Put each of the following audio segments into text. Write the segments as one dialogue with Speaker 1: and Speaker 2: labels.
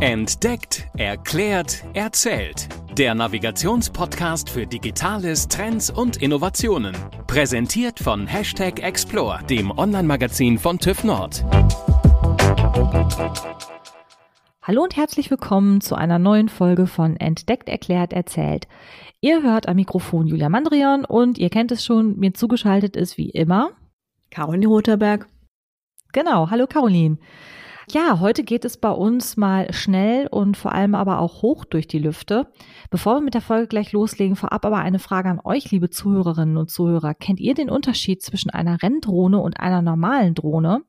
Speaker 1: Entdeckt, erklärt, erzählt. Der Navigationspodcast für Digitales, Trends und Innovationen. Präsentiert von Hashtag Explore, dem Online-Magazin von TÜV Nord.
Speaker 2: Hallo und herzlich willkommen zu einer neuen Folge von Entdeckt, erklärt, erzählt. Ihr hört am Mikrofon Julia Mandrion und ihr kennt es schon, mir zugeschaltet ist wie immer
Speaker 3: Caroline Roterberg.
Speaker 2: Genau, hallo Caroline. Ja, heute geht es bei uns mal schnell und vor allem aber auch hoch durch die Lüfte. Bevor wir mit der Folge gleich loslegen, vorab aber eine Frage an euch, liebe Zuhörerinnen und Zuhörer. Kennt ihr den Unterschied zwischen einer Renndrohne und einer normalen Drohne?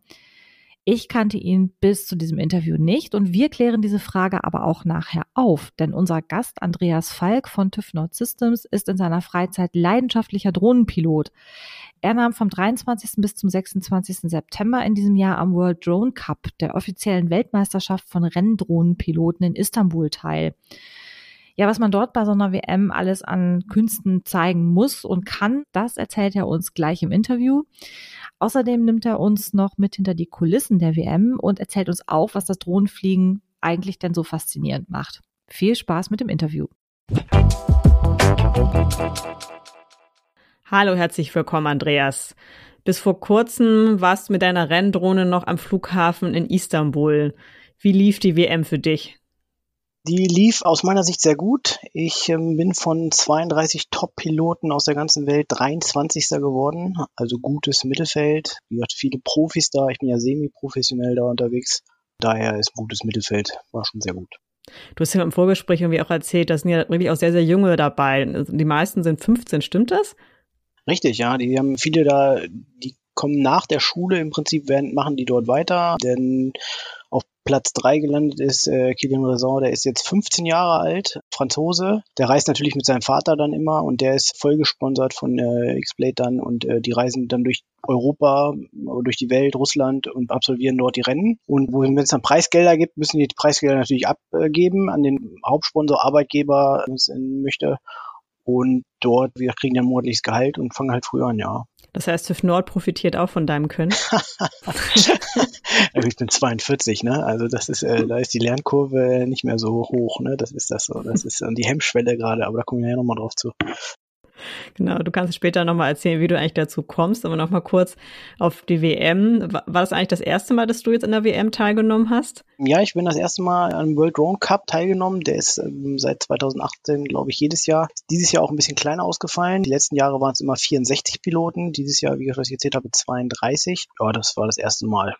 Speaker 2: Ich kannte ihn bis zu diesem Interview nicht und wir klären diese Frage aber auch nachher auf, denn unser Gast Andreas Falk von TÜV Nord Systems ist in seiner Freizeit leidenschaftlicher Drohnenpilot. Er nahm vom 23. bis zum 26. September in diesem Jahr am World Drone Cup, der offiziellen Weltmeisterschaft von Renndrohnenpiloten in Istanbul teil. Ja, was man dort bei so einer WM alles an Künsten zeigen muss und kann, das erzählt er uns gleich im Interview. Außerdem nimmt er uns noch mit hinter die Kulissen der WM und erzählt uns auch, was das Drohnenfliegen eigentlich denn so faszinierend macht. Viel Spaß mit dem Interview.
Speaker 3: Hallo, herzlich willkommen, Andreas. Bis vor kurzem warst du mit deiner Renndrohne noch am Flughafen in Istanbul. Wie lief die WM für dich?
Speaker 4: Die lief aus meiner Sicht sehr gut. Ich ähm, bin von 32 Top-Piloten aus der ganzen Welt 23. geworden. Also gutes Mittelfeld. Wie gesagt, viele Profis da. Ich bin ja semi-professionell da unterwegs. Daher ist ein gutes Mittelfeld. War schon sehr gut.
Speaker 3: Du hast ja im Vorgespräch irgendwie auch erzählt, da sind ja wirklich auch sehr, sehr junge dabei. Die meisten sind 15, stimmt das?
Speaker 4: Richtig, ja. Die haben viele da, die kommen nach der Schule im Prinzip, werden, machen die dort weiter, denn auf Platz drei gelandet ist äh, Kilian Raison, der ist jetzt 15 Jahre alt, Franzose. Der reist natürlich mit seinem Vater dann immer und der ist voll gesponsert von äh, X-Blade dann und äh, die reisen dann durch Europa, durch die Welt, Russland und absolvieren dort die Rennen. Und wenn es dann Preisgelder gibt, müssen die, die Preisgelder natürlich abgeben an den Hauptsponsor, Arbeitgeber, wenn es möchte. Und dort, wir kriegen dann monatliches Gehalt und fangen halt früher an, ja.
Speaker 3: Das heißt, TÜV Nord profitiert auch von deinem Können.
Speaker 4: ich bin 42, ne? Also das ist, äh, da ist die Lernkurve nicht mehr so hoch, ne? Das ist das so. Das ist die Hemmschwelle gerade, aber da kommen wir ja nochmal drauf zu.
Speaker 3: Genau, du kannst später nochmal erzählen, wie du eigentlich dazu kommst, aber nochmal kurz auf die WM. War das eigentlich das erste Mal, dass du jetzt in der WM teilgenommen hast?
Speaker 4: Ja, ich bin das erste Mal am World Drone Cup teilgenommen. Der ist ähm, seit 2018, glaube ich, jedes Jahr. Dieses Jahr auch ein bisschen kleiner ausgefallen. Die letzten Jahre waren es immer 64 Piloten. Dieses Jahr, wie ich das erzählt habe, 32. Ja, das war das erste Mal.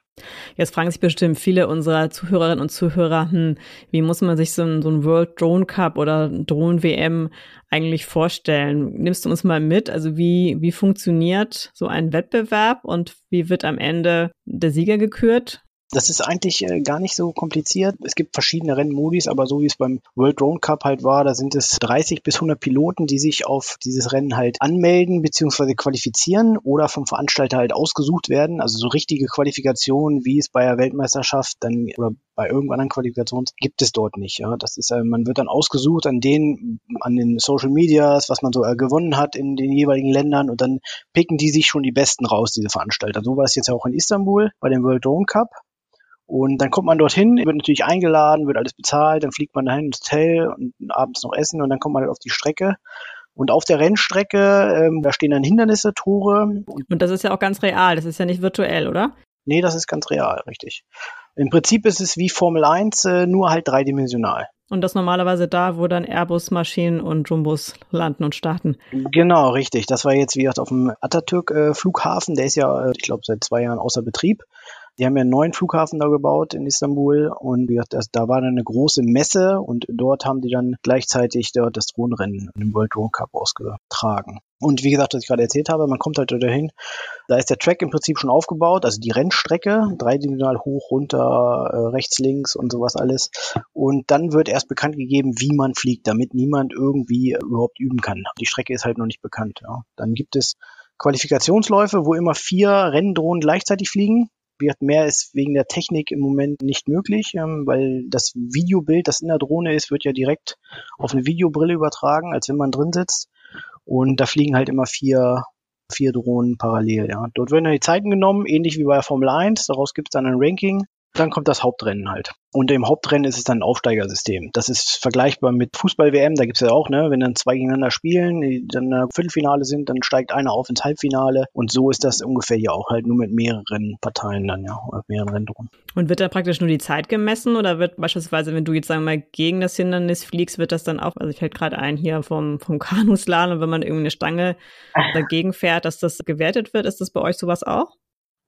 Speaker 3: Jetzt fragen sich bestimmt viele unserer Zuhörerinnen und Zuhörer, hm, wie muss man sich so ein, so ein World Drone Cup oder Drone WM eigentlich vorstellen? Nimmst du uns mal mit? Also wie, wie funktioniert so ein Wettbewerb und wie wird am Ende der Sieger gekürt?
Speaker 4: Das ist eigentlich äh, gar nicht so kompliziert. Es gibt verschiedene Rennmodis, aber so wie es beim World Drone Cup halt war, da sind es 30 bis 100 Piloten, die sich auf dieses Rennen halt anmelden bzw. qualifizieren oder vom Veranstalter halt ausgesucht werden. Also so richtige Qualifikationen, wie es bei der Weltmeisterschaft dann oder bei irgendeiner Qualifikation gibt es dort nicht. Ja, das ist, äh, man wird dann ausgesucht an den, an den Social Medias, was man so äh, gewonnen hat in den jeweiligen Ländern und dann picken die sich schon die Besten raus, diese Veranstalter. So war es jetzt auch in Istanbul bei dem World Drone Cup. Und dann kommt man dorthin, wird natürlich eingeladen, wird alles bezahlt, dann fliegt man dahin ins Hotel und abends noch essen und dann kommt man halt auf die Strecke. Und auf der Rennstrecke, ähm, da stehen dann Hindernisse, Tore.
Speaker 3: Und das ist ja auch ganz real, das ist ja nicht virtuell, oder?
Speaker 4: Nee, das ist ganz real, richtig. Im Prinzip ist es wie Formel 1, äh, nur halt dreidimensional.
Speaker 3: Und das normalerweise da, wo dann Airbus-Maschinen und Jumbos landen und starten.
Speaker 4: Genau, richtig. Das war jetzt, wie gesagt, auf dem Atatürk-Flughafen. Äh, der ist ja, äh, ich glaube, seit zwei Jahren außer Betrieb. Die haben ja einen neuen Flughafen da gebaut in Istanbul und wie das, da war dann eine große Messe und dort haben die dann gleichzeitig dort das Drohnenrennen im World Drone Cup ausgetragen. Und wie gesagt, was ich gerade erzählt habe, man kommt halt dahin, da ist der Track im Prinzip schon aufgebaut, also die Rennstrecke, dreidimensional hoch, runter, äh, rechts, links und sowas alles. Und dann wird erst bekannt gegeben, wie man fliegt, damit niemand irgendwie überhaupt üben kann. Die Strecke ist halt noch nicht bekannt. Ja. Dann gibt es Qualifikationsläufe, wo immer vier Renndrohnen gleichzeitig fliegen. Mehr ist wegen der Technik im Moment nicht möglich, ähm, weil das Videobild, das in der Drohne ist, wird ja direkt auf eine Videobrille übertragen, als wenn man drin sitzt. Und da fliegen halt immer vier, vier Drohnen parallel. Ja. Dort werden dann die Zeiten genommen, ähnlich wie bei der Formel 1. Daraus gibt es dann ein Ranking. Dann kommt das Hauptrennen halt. Und im Hauptrennen ist es dann ein Aufsteigersystem. Das ist vergleichbar mit Fußball-WM, da gibt's ja auch, ne, wenn dann zwei gegeneinander spielen, die dann im Viertelfinale sind, dann steigt einer auf ins Halbfinale. Und so ist das ungefähr hier auch halt nur mit mehreren Parteien dann, ja, oder mehreren Renndrucken.
Speaker 3: Und wird da praktisch nur die Zeit gemessen oder wird beispielsweise, wenn du jetzt sagen wir mal gegen das Hindernis fliegst, wird das dann auch, also ich fällt gerade ein hier vom, vom Kanuslalom, wenn man irgendwie eine Stange dagegen fährt, dass das gewertet wird, ist das bei euch sowas auch?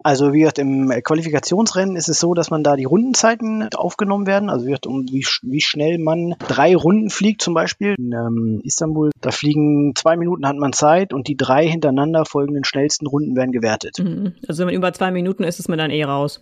Speaker 4: Also wie gesagt, im Qualifikationsrennen ist es so, dass man da die Rundenzeiten aufgenommen werden. Also wie, gesagt, um wie, wie schnell man drei Runden fliegt zum Beispiel. In ähm, Istanbul, da fliegen zwei Minuten hat man Zeit und die drei hintereinander folgenden schnellsten Runden werden gewertet.
Speaker 3: Mhm. Also wenn man über zwei Minuten ist, ist man dann eh raus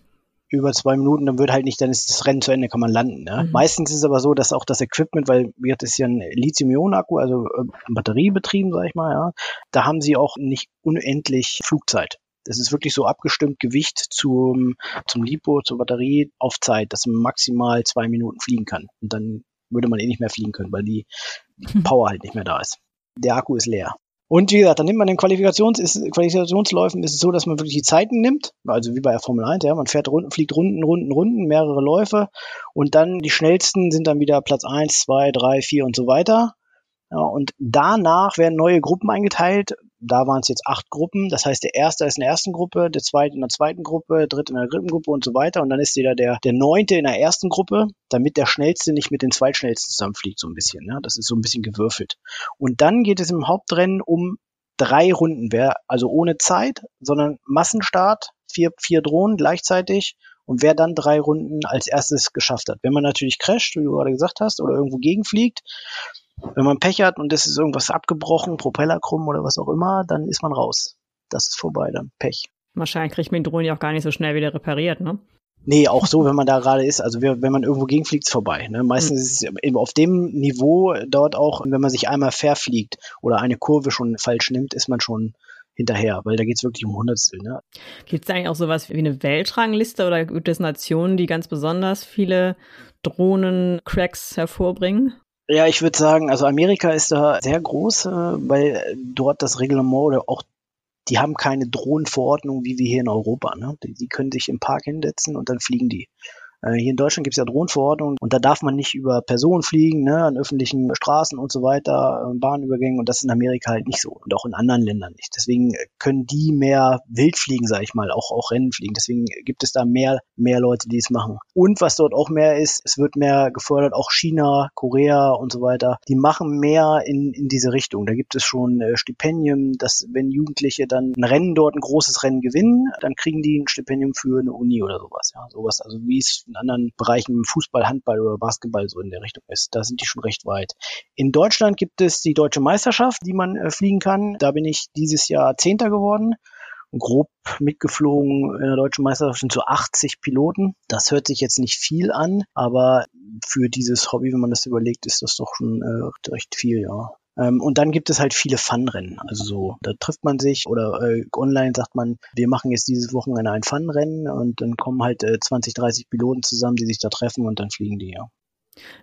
Speaker 4: über zwei Minuten, dann wird halt nicht, dann ist das Rennen zu Ende, kann man landen. Ne? Mhm. Meistens ist es aber so, dass auch das Equipment, weil wie das ist ja ein Lithium-Ionen-Akku, also äh, batteriebetrieben, sag ich mal, ja, da haben sie auch nicht unendlich Flugzeit. Das ist wirklich so abgestimmt Gewicht zum, zum Lipo, zur Batterie auf Zeit, dass man maximal zwei Minuten fliegen kann. Und dann würde man eh nicht mehr fliegen können, weil die, die hm. Power halt nicht mehr da ist. Der Akku ist leer. Und wie gesagt, dann nimmt man den Qualifikations ist, Qualifikationsläufen ist es so, dass man wirklich die Zeiten nimmt, also wie bei der Formel 1, ja, man fährt Runden, fliegt Runden, Runden, Runden, mehrere Läufe und dann die schnellsten sind dann wieder Platz 1, 2, 3, 4 und so weiter. Ja, und danach werden neue Gruppen eingeteilt. Da waren es jetzt acht Gruppen. Das heißt, der erste ist in der ersten Gruppe, der zweite in der zweiten Gruppe, der dritte in der dritten Gruppe und so weiter. Und dann ist jeder der, der neunte in der ersten Gruppe, damit der schnellste nicht mit den zweitschnellsten zusammenfliegt, so ein bisschen. Ja, das ist so ein bisschen gewürfelt. Und dann geht es im Hauptrennen um drei Runden. Wer, also ohne Zeit, sondern Massenstart, vier, vier Drohnen gleichzeitig und wer dann drei Runden als erstes geschafft hat. Wenn man natürlich crasht, wie du gerade gesagt hast, oder irgendwo gegenfliegt, wenn man Pech hat und es ist irgendwas abgebrochen, Propeller krumm oder was auch immer, dann ist man raus. Das ist vorbei, dann Pech.
Speaker 3: Wahrscheinlich kriegt man die Drohne ja auch gar nicht so schnell wieder repariert, ne?
Speaker 4: Nee, auch so, wenn man da gerade ist. Also wenn man irgendwo gegenfliegt, ist vorbei. Ne? Meistens mhm. ist es eben auf dem Niveau dort auch, wenn man sich einmal verfliegt oder eine Kurve schon falsch nimmt, ist man schon hinterher, weil da geht es wirklich um Hundertstel. Ne?
Speaker 3: Gibt es eigentlich auch sowas wie eine Weltrangliste oder gibt es Nationen, die ganz besonders viele Drohnen-Cracks hervorbringen?
Speaker 4: Ja, ich würde sagen, also Amerika ist da sehr groß, äh, weil dort das Reglement oder auch die haben keine Drohnenverordnung wie wir hier in Europa. Ne? Die, die können sich im Park hinsetzen und dann fliegen die. Äh, hier in Deutschland gibt es ja Drohnenverordnungen und da darf man nicht über Personen fliegen, ne, an öffentlichen Straßen und so weiter, äh, Bahnübergängen und das ist in Amerika halt nicht so und auch in anderen Ländern nicht. Deswegen können die mehr wild fliegen, sage ich mal, auch auch Rennen fliegen. Deswegen gibt es da mehr mehr Leute, die es machen. Und was dort auch mehr ist, es wird mehr gefördert, auch China, Korea und so weiter. Die machen mehr in in diese Richtung. Da gibt es schon äh, Stipendien, dass wenn Jugendliche dann ein Rennen dort ein großes Rennen gewinnen, dann kriegen die ein Stipendium für eine Uni oder sowas. Ja, sowas. Also wie es in anderen Bereichen Fußball, Handball oder Basketball so in der Richtung ist. Da sind die schon recht weit. In Deutschland gibt es die deutsche Meisterschaft, die man äh, fliegen kann. Da bin ich dieses Jahr Zehnter geworden grob mitgeflogen in der deutschen Meisterschaft sind so 80 Piloten. Das hört sich jetzt nicht viel an, aber für dieses Hobby, wenn man das überlegt, ist das doch schon äh, recht viel, ja. Ähm, und dann gibt es halt viele Fun-Rennen. Also so, da trifft man sich oder äh, online sagt man, wir machen jetzt dieses Wochenende ein Fun-Rennen und dann kommen halt äh, 20, 30 Piloten zusammen, die sich da treffen und dann fliegen die, ja.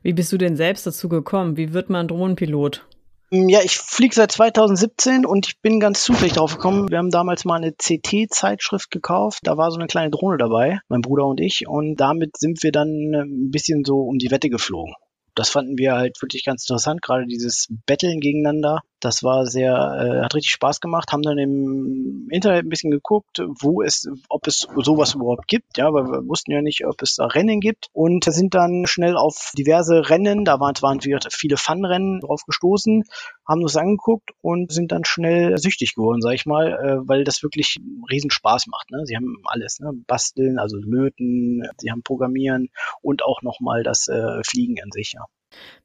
Speaker 3: Wie bist du denn selbst dazu gekommen? Wie wird man Drohnenpilot?
Speaker 4: Mm, ja, ich fliege seit 2017 und ich bin ganz zufällig drauf gekommen. Wir haben damals mal eine CT-Zeitschrift gekauft. Da war so eine kleine Drohne dabei, mein Bruder und ich. Und damit sind wir dann äh, ein bisschen so um die Wette geflogen das fanden wir halt wirklich ganz interessant, gerade dieses Betteln gegeneinander. Das war sehr, äh, hat richtig Spaß gemacht, haben dann im Internet ein bisschen geguckt, wo es, ob es sowas überhaupt gibt, ja, weil wir wussten ja nicht, ob es da Rennen gibt und sind dann schnell auf diverse Rennen, da waren, waren viele Fun-Rennen drauf gestoßen, haben uns angeguckt und sind dann schnell süchtig geworden, sag ich mal, äh, weil das wirklich riesen Spaß macht. Ne? Sie haben alles, ne? Basteln, also Löten, sie haben Programmieren und auch nochmal das äh, Fliegen an sich, ja.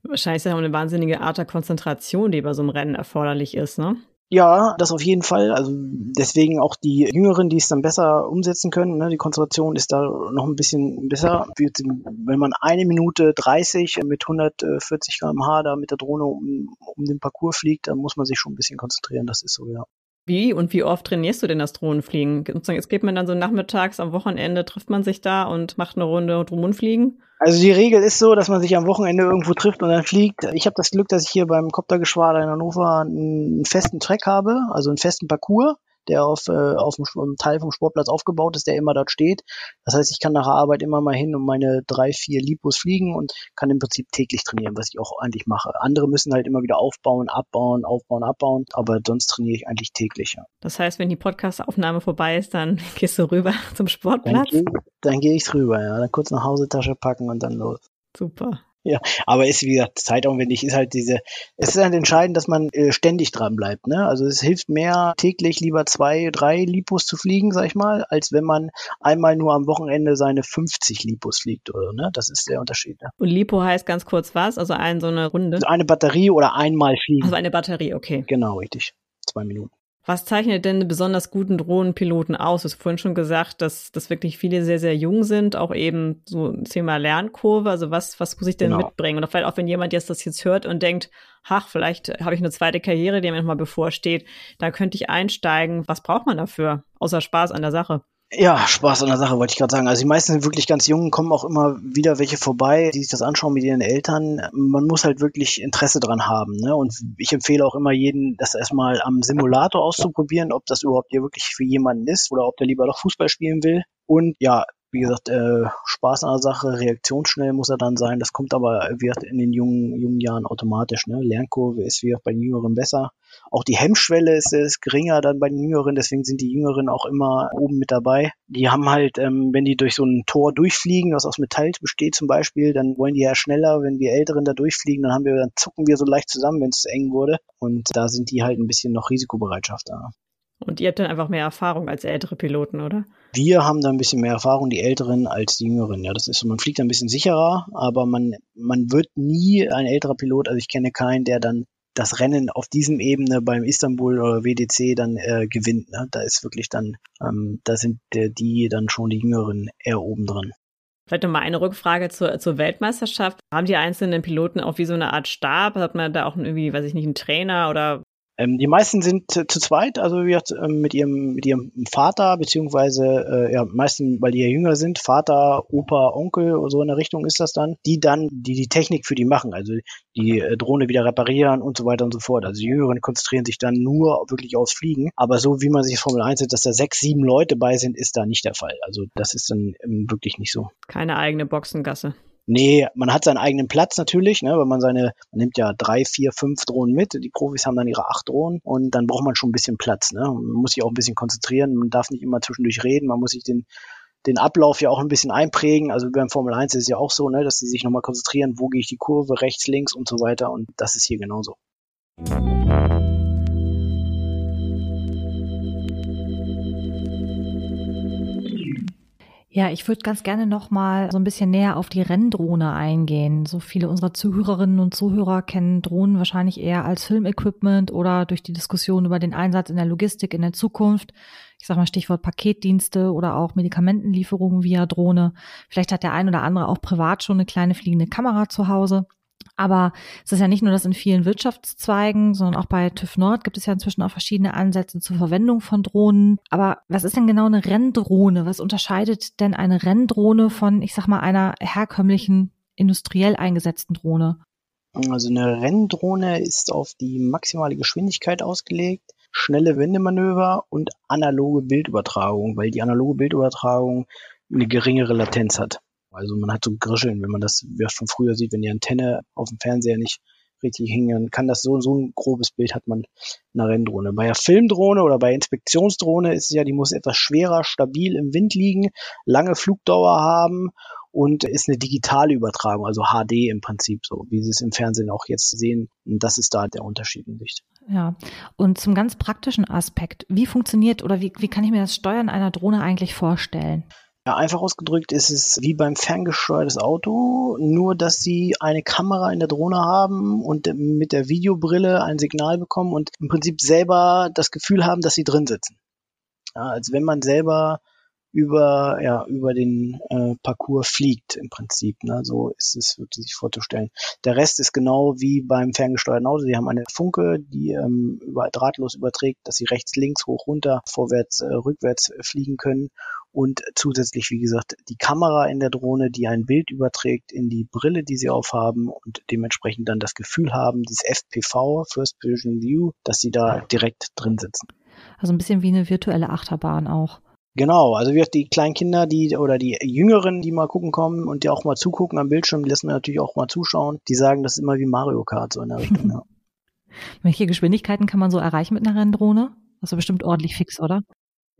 Speaker 3: Wahrscheinlich ist ja auch eine wahnsinnige Art der Konzentration, die bei so einem Rennen erforderlich ist, ne?
Speaker 4: Ja, das auf jeden Fall. Also deswegen auch die Jüngeren, die es dann besser umsetzen können. Ne? Die Konzentration ist da noch ein bisschen besser. Wenn man eine Minute 30 mit 140 km/h da mit der Drohne um, um den Parcours fliegt, dann muss man sich schon ein bisschen konzentrieren. Das ist so, ja.
Speaker 3: Wie und wie oft trainierst du denn das Drohnenfliegen? Jetzt geht man dann so nachmittags am Wochenende, trifft man sich da und macht eine Runde Drohnenfliegen?
Speaker 4: Also die Regel ist so, dass man sich am Wochenende irgendwo trifft und dann fliegt. Ich habe das Glück, dass ich hier beim Koptergeschwader in Hannover einen festen Track habe, also einen festen Parcours. Der auf, äh, auf dem Teil vom Sportplatz aufgebaut ist, der immer dort steht. Das heißt, ich kann nach der Arbeit immer mal hin und meine drei, vier Lipos fliegen und kann im Prinzip täglich trainieren, was ich auch eigentlich mache. Andere müssen halt immer wieder aufbauen, abbauen, aufbauen, abbauen, aber sonst trainiere ich eigentlich täglich. Ja.
Speaker 3: Das heißt, wenn die Podcast-Aufnahme vorbei ist, dann gehst du rüber zum Sportplatz?
Speaker 4: Dann gehe geh ich rüber, ja. Dann kurz eine Hausetasche packen und dann los.
Speaker 3: Super.
Speaker 4: Ja, aber ist wie gesagt zeitaufwendig, ist halt diese, es ist halt entscheidend, dass man äh, ständig dran bleibt, ne? Also es hilft mehr täglich lieber zwei, drei Lipos zu fliegen, sag ich mal, als wenn man einmal nur am Wochenende seine 50 Lipos fliegt oder ne? Das ist der Unterschied. Ne?
Speaker 3: Und Lipo heißt ganz kurz was? Also ein so eine Runde? Also
Speaker 4: eine Batterie oder einmal fliegen.
Speaker 3: Also eine Batterie, okay.
Speaker 4: Genau, richtig. Zwei Minuten.
Speaker 3: Was zeichnet denn einen besonders guten Drohnenpiloten aus? Du hast vorhin schon gesagt, dass, dass wirklich viele sehr, sehr jung sind, auch eben so ein Thema Lernkurve. Also was, was muss ich denn genau. mitbringen? Oder vielleicht auch, wenn jemand jetzt das jetzt hört und denkt, ach, vielleicht habe ich eine zweite Karriere, die mir nochmal bevorsteht, da könnte ich einsteigen. Was braucht man dafür? Außer Spaß an der Sache.
Speaker 4: Ja, Spaß an der Sache, wollte ich gerade sagen. Also die meisten sind wirklich ganz jung, kommen auch immer wieder welche vorbei, die sich das anschauen mit ihren Eltern. Man muss halt wirklich Interesse dran haben. Ne? Und ich empfehle auch immer jeden, das erstmal am Simulator auszuprobieren, ob das überhaupt hier wirklich für jemanden ist oder ob der lieber doch Fußball spielen will. Und ja, wie gesagt, äh, Spaß an der Sache, reaktionsschnell muss er dann sein. Das kommt aber wird in den jungen, jungen Jahren automatisch. Ne? Lernkurve ist wie auch bei den Jüngeren besser. Auch die Hemmschwelle ist, ist geringer dann bei den Jüngeren, deswegen sind die Jüngeren auch immer oben mit dabei. Die haben halt, ähm, wenn die durch so ein Tor durchfliegen, was aus Metall besteht zum Beispiel, dann wollen die ja schneller, wenn wir Älteren da durchfliegen, dann haben wir, dann zucken wir so leicht zusammen, wenn es eng wurde. Und da sind die halt ein bisschen noch Risikobereitschaft da.
Speaker 3: Und ihr habt dann einfach mehr Erfahrung als ältere Piloten, oder?
Speaker 4: Wir haben da ein bisschen mehr Erfahrung, die Älteren als die Jüngeren. Ja, das ist so, man fliegt ein bisschen sicherer, aber man, man wird nie ein älterer Pilot, also ich kenne keinen, der dann das Rennen auf diesem Ebene beim Istanbul oder WDC dann äh, gewinnt. Ne? Da ist wirklich dann, ähm, da sind äh, die dann schon die Jüngeren eher oben dran.
Speaker 3: Vielleicht nochmal eine Rückfrage zur, zur Weltmeisterschaft. Haben die einzelnen Piloten auch wie so eine Art Stab? Hat man da auch irgendwie, weiß ich nicht, einen Trainer oder
Speaker 4: ähm, die meisten sind zu zweit, also wie gesagt, ähm, mit ihrem, mit ihrem Vater, beziehungsweise, äh, ja, meisten, weil die ja jünger sind, Vater, Opa, Onkel, so in der Richtung ist das dann, die dann, die die Technik für die machen, also die äh, Drohne wieder reparieren und so weiter und so fort. Also die Jüngeren konzentrieren sich dann nur wirklich aufs Fliegen. Aber so wie man sich Formel 1 sieht, dass da sechs, sieben Leute bei sind, ist da nicht der Fall. Also das ist dann ähm, wirklich nicht so.
Speaker 3: Keine eigene Boxengasse.
Speaker 4: Nee, man hat seinen eigenen Platz natürlich, ne, weil man seine, man nimmt ja drei, vier, fünf Drohnen mit. Die Profis haben dann ihre acht Drohnen und dann braucht man schon ein bisschen Platz. Ne? Man muss sich auch ein bisschen konzentrieren, man darf nicht immer zwischendurch reden, man muss sich den, den Ablauf ja auch ein bisschen einprägen. Also beim Formel 1 ist es ja auch so, ne, dass sie sich nochmal konzentrieren, wo gehe ich die Kurve, rechts, links und so weiter. Und das ist hier genauso.
Speaker 2: Ja, ich würde ganz gerne noch mal so ein bisschen näher auf die Renndrohne eingehen. So viele unserer Zuhörerinnen und Zuhörer kennen Drohnen wahrscheinlich eher als Filmequipment oder durch die Diskussion über den Einsatz in der Logistik in der Zukunft. Ich sage mal Stichwort Paketdienste oder auch Medikamentenlieferungen via Drohne. Vielleicht hat der ein oder andere auch privat schon eine kleine fliegende Kamera zu Hause. Aber es ist ja nicht nur das in vielen Wirtschaftszweigen, sondern auch bei TÜV Nord gibt es ja inzwischen auch verschiedene Ansätze zur Verwendung von Drohnen. Aber was ist denn genau eine Renndrohne? Was unterscheidet denn eine Renndrohne von, ich sag mal, einer herkömmlichen industriell eingesetzten Drohne?
Speaker 4: Also eine Renndrohne ist auf die maximale Geschwindigkeit ausgelegt, schnelle Wendemanöver und analoge Bildübertragung, weil die analoge Bildübertragung eine geringere Latenz hat. Also man hat so Grischeln, wenn man das schon früher sieht, wenn die Antenne auf dem Fernseher nicht richtig hing, dann kann das so, so ein grobes Bild hat man in einer Renndrohne. Bei der Filmdrohne oder bei Inspektionsdrohne ist es ja, die muss etwas schwerer, stabil im Wind liegen, lange Flugdauer haben und ist eine digitale Übertragung, also HD im Prinzip, so wie Sie es im Fernsehen auch jetzt sehen. Und das ist da der Unterschied in Sicht.
Speaker 2: Ja, und zum ganz praktischen Aspekt, wie funktioniert oder wie, wie kann ich mir das Steuern einer Drohne eigentlich vorstellen?
Speaker 4: Ja, einfach ausgedrückt ist es wie beim ferngesteuertes Auto, nur dass sie eine Kamera in der Drohne haben und mit der Videobrille ein Signal bekommen und im Prinzip selber das Gefühl haben, dass sie drin sitzen. Ja, als wenn man selber über, ja, über den äh, Parcours fliegt im Prinzip. Ne? So ist es wirklich sich vorzustellen. Der Rest ist genau wie beim ferngesteuerten Auto. Sie haben eine Funke, die ähm, über, drahtlos überträgt, dass sie rechts, links, hoch, runter, vorwärts, äh, rückwärts äh, fliegen können. Und zusätzlich, wie gesagt, die Kamera in der Drohne, die ein Bild überträgt in die Brille, die sie aufhaben und dementsprechend dann das Gefühl haben, dieses FPV, First Vision View, dass sie da direkt drin sitzen.
Speaker 2: Also ein bisschen wie eine virtuelle Achterbahn auch.
Speaker 4: Genau, also wir die kleinen Kinder, die oder die Jüngeren, die mal gucken kommen und die auch mal zugucken am Bildschirm, die lassen wir natürlich auch mal zuschauen. Die sagen, das ist immer wie Mario Kart so in der Richtung. ja.
Speaker 2: Welche Geschwindigkeiten kann man so erreichen mit einer Renndrohne? Also bestimmt ordentlich fix, oder?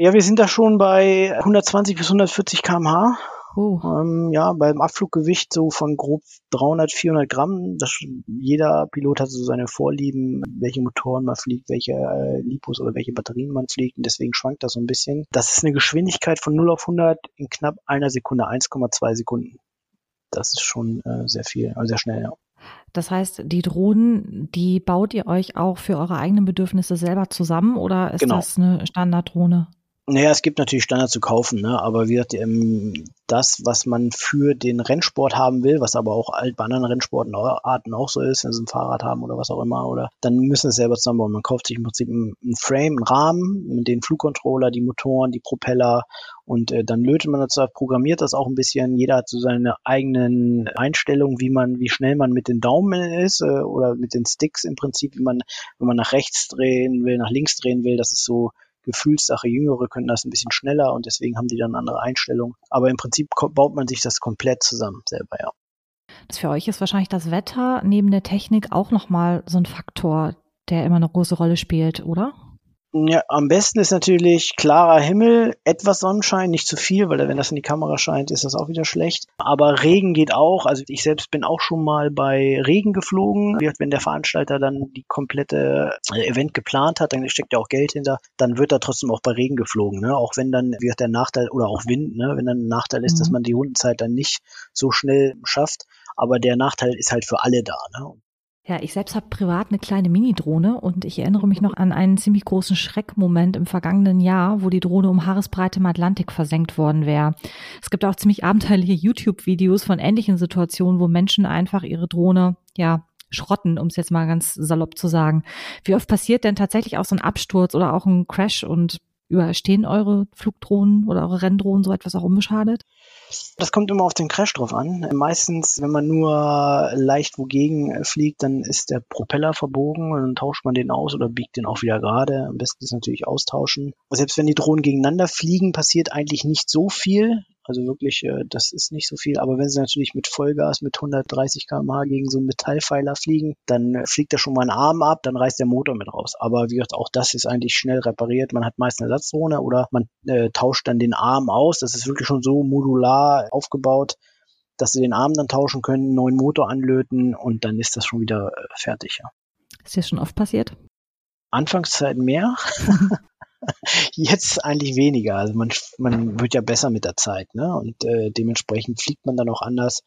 Speaker 4: Ja, wir sind da schon bei 120 bis 140 km/h. Oh. Ähm, ja, beim Abfluggewicht so von grob 300, 400 Gramm. Das, jeder Pilot hat so seine Vorlieben, welche Motoren man fliegt, welche äh, Lipos oder welche Batterien man fliegt. Und deswegen schwankt das so ein bisschen. Das ist eine Geschwindigkeit von 0 auf 100 in knapp einer Sekunde, 1,2 Sekunden. Das ist schon äh, sehr viel, also sehr schnell, ja.
Speaker 2: Das heißt, die Drohnen, die baut ihr euch auch für eure eigenen Bedürfnisse selber zusammen oder ist genau. das eine Standarddrohne?
Speaker 4: Naja, es gibt natürlich Standard zu kaufen, ne? aber wird ähm, das, was man für den Rennsport haben will, was aber auch bei anderen Rennsportarten auch so ist, wenn sie ein Fahrrad haben oder was auch immer, oder dann müssen es selber zusammenbauen. Man kauft sich im Prinzip einen Frame, einen Rahmen, mit den Flugcontroller, die Motoren, die Propeller und äh, dann lötet man das, programmiert das auch ein bisschen. Jeder hat so seine eigenen Einstellungen, wie man, wie schnell man mit den Daumen ist äh, oder mit den Sticks im Prinzip, wie man, wenn man nach rechts drehen will, nach links drehen will, das ist so Gefühlssache. Jüngere können das ein bisschen schneller und deswegen haben die dann andere Einstellungen. Aber im Prinzip baut man sich das komplett zusammen selber, ja.
Speaker 2: Das für euch ist wahrscheinlich das Wetter neben der Technik auch nochmal so ein Faktor, der immer eine große Rolle spielt, oder?
Speaker 4: Ja, am besten ist natürlich klarer Himmel, etwas Sonnenschein, nicht zu viel, weil wenn das in die Kamera scheint, ist das auch wieder schlecht. Aber Regen geht auch. Also ich selbst bin auch schon mal bei Regen geflogen. Wenn der Veranstalter dann die komplette äh, Event geplant hat, dann steckt ja auch Geld hinter, dann wird da trotzdem auch bei Regen geflogen. Ne? Auch wenn dann wird der Nachteil oder auch Wind, ne? wenn dann ein Nachteil ist, mhm. dass man die Rundenzeit dann nicht so schnell schafft. Aber der Nachteil ist halt für alle da. Ne?
Speaker 2: Ja, ich selbst habe privat eine kleine Mini-Drohne und ich erinnere mich noch an einen ziemlich großen Schreckmoment im vergangenen Jahr, wo die Drohne um Haaresbreite im Atlantik versenkt worden wäre. Es gibt auch ziemlich abenteuerliche YouTube-Videos von ähnlichen Situationen, wo Menschen einfach ihre Drohne, ja, schrotten, um es jetzt mal ganz salopp zu sagen. Wie oft passiert denn tatsächlich auch so ein Absturz oder auch ein Crash und überstehen eure Flugdrohnen oder eure Renndrohnen so etwas auch unbeschadet?
Speaker 4: Das kommt immer auf den Crash drauf an. Meistens, wenn man nur leicht wogegen fliegt, dann ist der Propeller verbogen und dann tauscht man den aus oder biegt den auch wieder gerade. Am besten ist natürlich austauschen. Selbst wenn die Drohnen gegeneinander fliegen, passiert eigentlich nicht so viel. Also wirklich, äh, das ist nicht so viel. Aber wenn sie natürlich mit Vollgas mit 130 km/h gegen so einen Metallpfeiler fliegen, dann äh, fliegt da schon mal ein Arm ab, dann reißt der Motor mit raus. Aber wie gesagt, auch das ist eigentlich schnell repariert. Man hat meist eine Ersatzdrohne oder man äh, tauscht dann den Arm aus. Das ist wirklich schon so modular aufgebaut, dass sie den Arm dann tauschen können, einen neuen Motor anlöten und dann ist das schon wieder äh, fertig. Ja.
Speaker 2: Ist das schon oft passiert?
Speaker 4: Anfangszeiten mehr. Jetzt eigentlich weniger. Also man, man wird ja besser mit der Zeit, ne? Und äh, dementsprechend fliegt man dann auch anders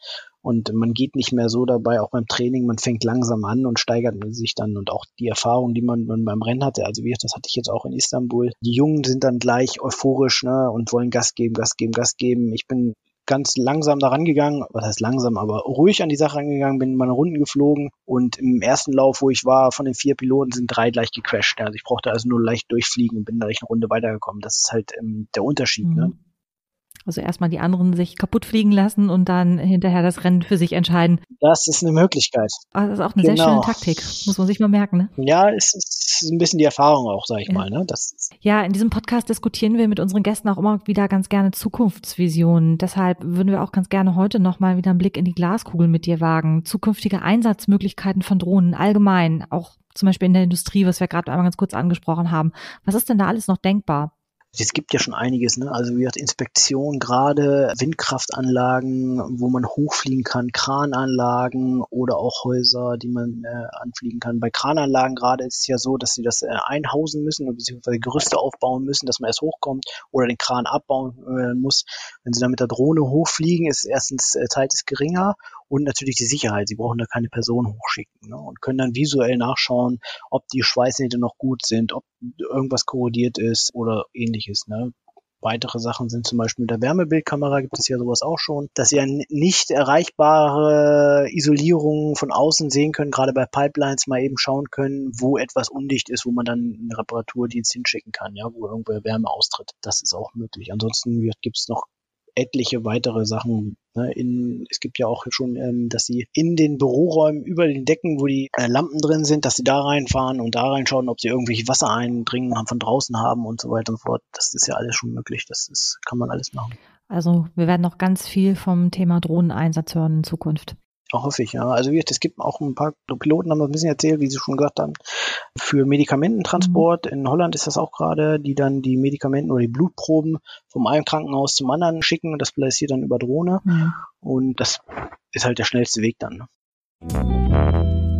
Speaker 4: und man geht nicht mehr so dabei, auch beim Training, man fängt langsam an und steigert sich dann und auch die Erfahrung, die man, man beim Rennen hatte, also wie das hatte ich jetzt auch in Istanbul. Die Jungen sind dann gleich euphorisch, ne, und wollen Gas geben, Gas geben, Gas geben. Ich bin ganz langsam daran gegangen, was heißt langsam, aber ruhig an die Sache rangegangen, bin meine Runden geflogen und im ersten Lauf, wo ich war, von den vier Piloten sind drei gleich gecrashed. Also ich brauchte also nur leicht durchfliegen und bin da eine Runde weitergekommen. Das ist halt ähm, der Unterschied. Ne? Mhm. Ne?
Speaker 2: Also erstmal die anderen sich kaputt fliegen lassen und dann hinterher das Rennen für sich entscheiden.
Speaker 4: Das ist eine Möglichkeit.
Speaker 2: Also das ist auch eine genau. sehr schöne Taktik, muss man sich mal merken. Ne?
Speaker 4: Ja, es ist ein bisschen die Erfahrung auch, sag ich ja. mal. Ne?
Speaker 2: Das ja, in diesem Podcast diskutieren wir mit unseren Gästen auch immer wieder ganz gerne Zukunftsvisionen. Deshalb würden wir auch ganz gerne heute nochmal wieder einen Blick in die Glaskugel mit dir wagen. Zukünftige Einsatzmöglichkeiten von Drohnen allgemein, auch zum Beispiel in der Industrie, was wir gerade einmal ganz kurz angesprochen haben. Was ist denn da alles noch denkbar?
Speaker 4: Es gibt ja schon einiges, ne? Also wie gesagt, Inspektion, gerade Windkraftanlagen, wo man hochfliegen kann, Krananlagen oder auch Häuser, die man äh, anfliegen kann. Bei Krananlagen gerade ist es ja so, dass sie das äh, einhausen müssen beziehungsweise Gerüste aufbauen müssen, dass man erst hochkommt oder den Kran abbauen äh, muss. Wenn sie dann mit der Drohne hochfliegen, ist erstens äh, Zeit ist geringer und natürlich die Sicherheit. Sie brauchen da keine Person hochschicken ne? und können dann visuell nachschauen, ob die Schweißnähte noch gut sind, ob irgendwas korrodiert ist oder ähnliches. Ne? Weitere Sachen sind zum Beispiel mit der Wärmebildkamera gibt es ja sowas auch schon, dass sie eine nicht erreichbare Isolierung von außen sehen können, gerade bei Pipelines mal eben schauen können, wo etwas undicht ist, wo man dann einen Reparaturdienst hinschicken kann, ja, wo irgendwo Wärme austritt. Das ist auch möglich. Ansonsten gibt es noch etliche weitere Sachen, in, es gibt ja auch schon, ähm, dass sie in den Büroräumen über den Decken, wo die äh, Lampen drin sind, dass sie da reinfahren und da reinschauen, ob sie irgendwelche Wassereindringen von draußen haben und so weiter und so fort. Das ist ja alles schon möglich. Das ist, kann man alles machen.
Speaker 2: Also wir werden noch ganz viel vom Thema Drohneneinsatz hören in Zukunft.
Speaker 4: Ich, ja. Also es gibt auch ein paar Piloten, haben wir ein bisschen erzählt, wie sie schon gehört haben, für Medikamententransport. Mhm. In Holland ist das auch gerade, die dann die Medikamenten oder die Blutproben vom einen Krankenhaus zum anderen schicken und das passiert dann über Drohne. Mhm. Und das ist halt der schnellste Weg dann. Ne?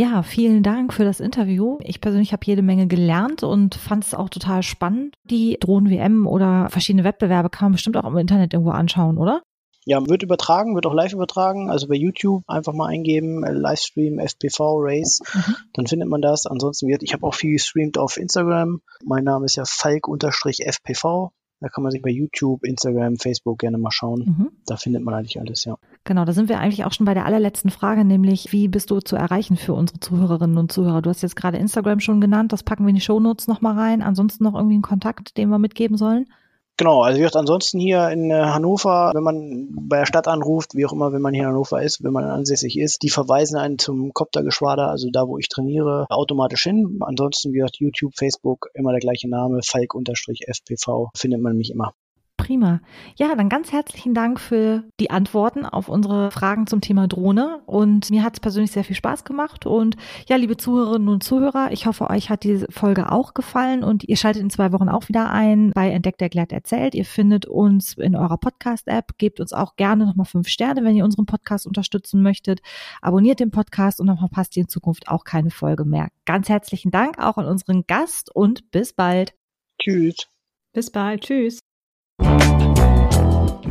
Speaker 2: Ja, vielen Dank für das Interview. Ich persönlich habe jede Menge gelernt und fand es auch total spannend. Die Drohnen-WM oder verschiedene Wettbewerbe kann man bestimmt auch im Internet irgendwo anschauen, oder?
Speaker 4: Ja, wird übertragen, wird auch live übertragen. Also bei YouTube einfach mal eingeben, äh, Livestream, FPV Race, mhm. dann findet man das. Ansonsten wird, ich habe auch viel gestreamt auf Instagram. Mein Name ist ja Falk-FPV. Da kann man sich bei YouTube, Instagram, Facebook gerne mal schauen. Mhm. Da findet man eigentlich alles, ja.
Speaker 2: Genau, da sind wir eigentlich auch schon bei der allerletzten Frage, nämlich wie bist du zu erreichen für unsere Zuhörerinnen und Zuhörer? Du hast jetzt gerade Instagram schon genannt, das packen wir in die Shownotes nochmal rein. Ansonsten noch irgendwie einen Kontakt, den wir mitgeben sollen?
Speaker 4: Genau, also wie gesagt, ansonsten hier in äh, Hannover, wenn man bei der Stadt anruft, wie auch immer, wenn man hier in Hannover ist, wenn man ansässig ist, die verweisen einen zum Koptergeschwader, also da, wo ich trainiere, automatisch hin. Ansonsten, wie gesagt, YouTube, Facebook, immer der gleiche Name, Falk-FPV, findet man mich immer.
Speaker 2: Prima. Ja, dann ganz herzlichen Dank für die Antworten auf unsere Fragen zum Thema Drohne. Und mir hat es persönlich sehr viel Spaß gemacht. Und ja, liebe Zuhörerinnen und Zuhörer, ich hoffe, euch hat diese Folge auch gefallen und ihr schaltet in zwei Wochen auch wieder ein bei Entdeckt erklärt erzählt. Ihr findet uns in eurer Podcast-App. Gebt uns auch gerne nochmal fünf Sterne, wenn ihr unseren Podcast unterstützen möchtet. Abonniert den Podcast und dann verpasst ihr in Zukunft auch keine Folge mehr. Ganz herzlichen Dank auch an unseren Gast und bis bald.
Speaker 4: Tschüss.
Speaker 3: Bis bald. Tschüss.